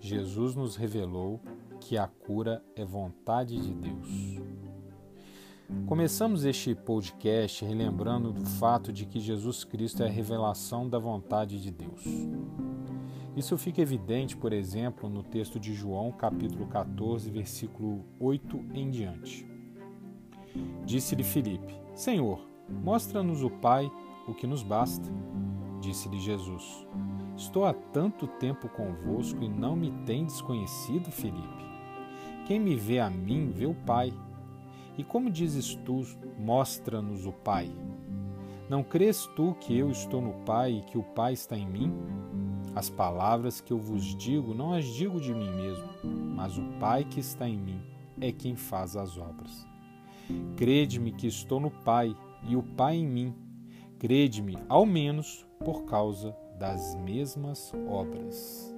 Jesus nos revelou que a cura é vontade de Deus. Começamos este podcast relembrando do fato de que Jesus Cristo é a revelação da vontade de Deus. Isso fica evidente, por exemplo, no texto de João, capítulo 14, versículo 8 em diante. Disse-lhe Filipe: Senhor, mostra-nos o Pai, o que nos basta. Disse-lhe Jesus: Estou há tanto tempo convosco e não me tendes conhecido, Filipe. Quem me vê a mim, vê o Pai. E como dizes tu, mostra-nos o Pai? Não crês tu que eu estou no Pai e que o Pai está em mim? As palavras que eu vos digo, não as digo de mim mesmo, mas o Pai que está em mim é quem faz as obras. Crede-me que estou no Pai e o Pai em mim. Crede-me, ao menos, por causa das mesmas obras.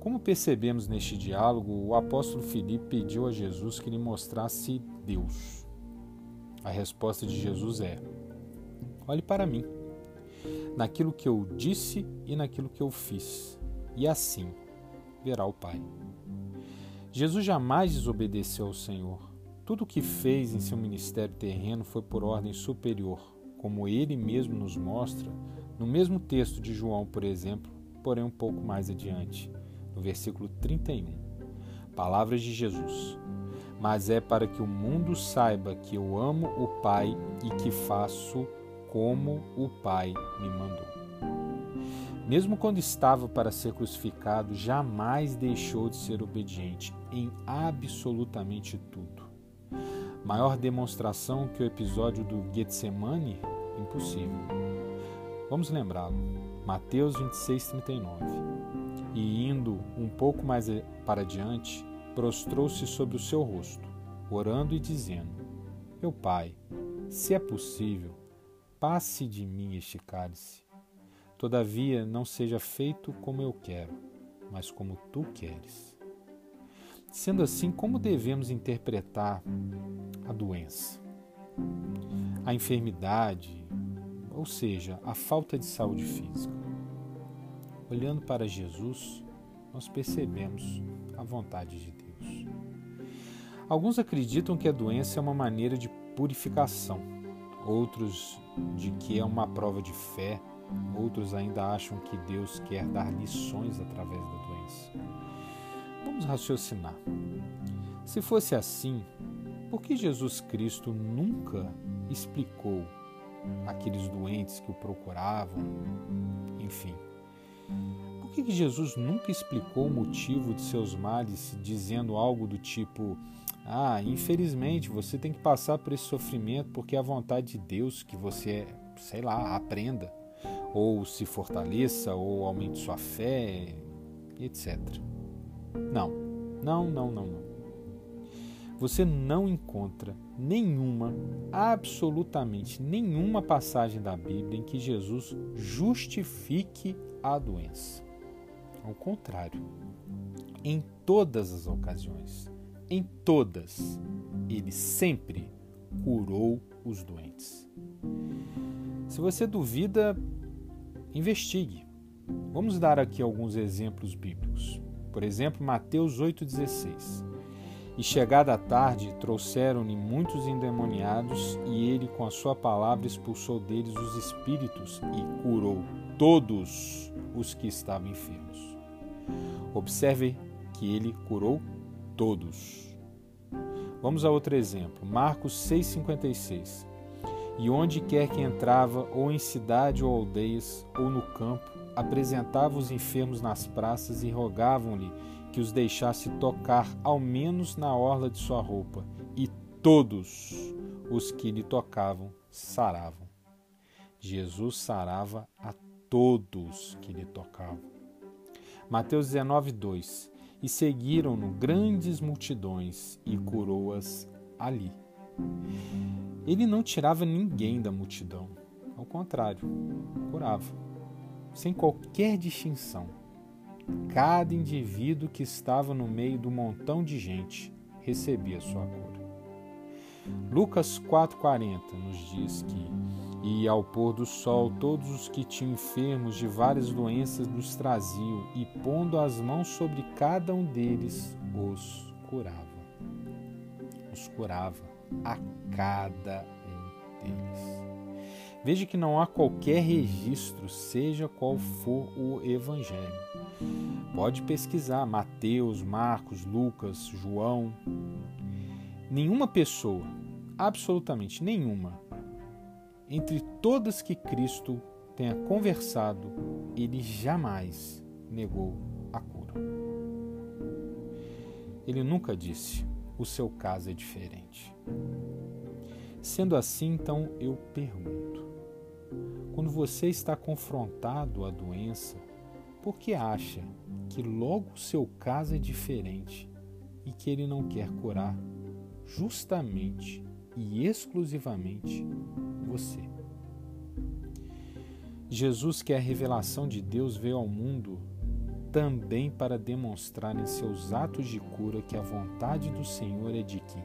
Como percebemos neste diálogo, o apóstolo Filipe pediu a Jesus que lhe mostrasse Deus. A resposta de Jesus é: Olhe para mim naquilo que eu disse e naquilo que eu fiz, e assim verá o Pai. Jesus jamais desobedeceu ao Senhor. Tudo o que fez em seu ministério terreno foi por ordem superior, como ele mesmo nos mostra no mesmo texto de João, por exemplo, porém um pouco mais adiante, no versículo 31. Palavras de Jesus. Mas é para que o mundo saiba que eu amo o Pai e que faço como o Pai me mandou. Mesmo quando estava para ser crucificado, jamais deixou de ser obediente em absolutamente tudo. Maior demonstração que o episódio do Getsemane? Impossível. Vamos lembrá-lo. Mateus 26, 39. E indo um pouco mais para diante, prostrou-se sobre o seu rosto, orando e dizendo: Meu Pai, se é possível, passe de mim este cálice. Todavia, não seja feito como eu quero, mas como tu queres. Sendo assim, como devemos interpretar a doença? A enfermidade, ou seja, a falta de saúde física. Olhando para Jesus, nós percebemos a vontade de Deus. Alguns acreditam que a doença é uma maneira de purificação outros de que é uma prova de fé, outros ainda acham que Deus quer dar lições através da doença. Vamos raciocinar. Se fosse assim, por que Jesus Cristo nunca explicou aqueles doentes que o procuravam? Enfim, por que Jesus nunca explicou o motivo de seus males, dizendo algo do tipo: ah, infelizmente você tem que passar por esse sofrimento porque é a vontade de Deus que você, sei lá, aprenda, ou se fortaleça, ou aumente sua fé, etc. Não, não, não, não, não. Você não encontra nenhuma, absolutamente nenhuma passagem da Bíblia em que Jesus justifique a doença. Ao contrário, em todas as ocasiões, em todas, ele sempre curou os doentes. Se você duvida, investigue. Vamos dar aqui alguns exemplos bíblicos. Por exemplo, Mateus 8,16. E chegada a tarde, trouxeram-lhe muitos endemoniados, e ele, com a sua palavra, expulsou deles os espíritos e curou todos os que estavam enfermos. Observe que ele curou todos. Vamos a outro exemplo, Marcos 6,56. E onde quer que entrava, ou em cidade ou aldeias, ou no campo, apresentava os enfermos nas praças e rogavam-lhe que os deixasse tocar ao menos na orla de sua roupa, e todos os que lhe tocavam saravam. Jesus sarava a todos que lhe tocavam. Mateus 19, 2 e seguiram-no grandes multidões e curou-as ali. Ele não tirava ninguém da multidão, ao contrário, curava, sem qualquer distinção. Cada indivíduo que estava no meio do montão de gente recebia sua cura. Lucas 4,40 nos diz que, e ao pôr do sol, todos os que tinham enfermos de várias doenças nos traziam, e pondo as mãos sobre cada um deles, os curava. Os curava a cada um deles. Veja que não há qualquer registro, seja qual for o evangelho. Pode pesquisar Mateus, Marcos, Lucas, João. Nenhuma pessoa absolutamente nenhuma entre todas que Cristo tenha conversado, ele jamais negou a cura. Ele nunca disse: o seu caso é diferente. Sendo assim, então eu pergunto: quando você está confrontado à doença, por que acha que logo seu caso é diferente e que ele não quer curar justamente e exclusivamente você. Jesus, que é a revelação de Deus, veio ao mundo também para demonstrar em seus atos de cura que a vontade do Senhor é de que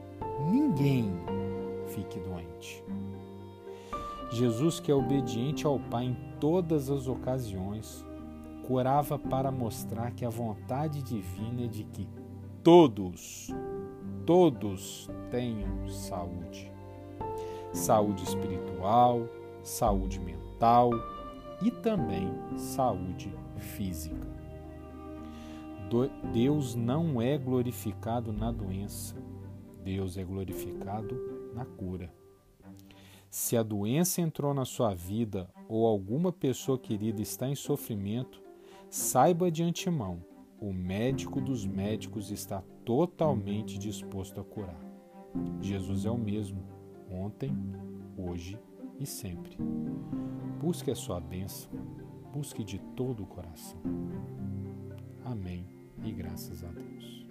ninguém fique doente. Jesus, que é obediente ao Pai em todas as ocasiões, curava para mostrar que a vontade divina é de que todos todos tenham saúde. Saúde espiritual, saúde mental e também saúde física. Deus não é glorificado na doença, Deus é glorificado na cura. Se a doença entrou na sua vida ou alguma pessoa querida está em sofrimento, saiba de antemão o médico dos médicos está totalmente disposto a curar. Jesus é o mesmo, ontem, hoje e sempre. Busque a sua bênção, busque de todo o coração. Amém e graças a Deus.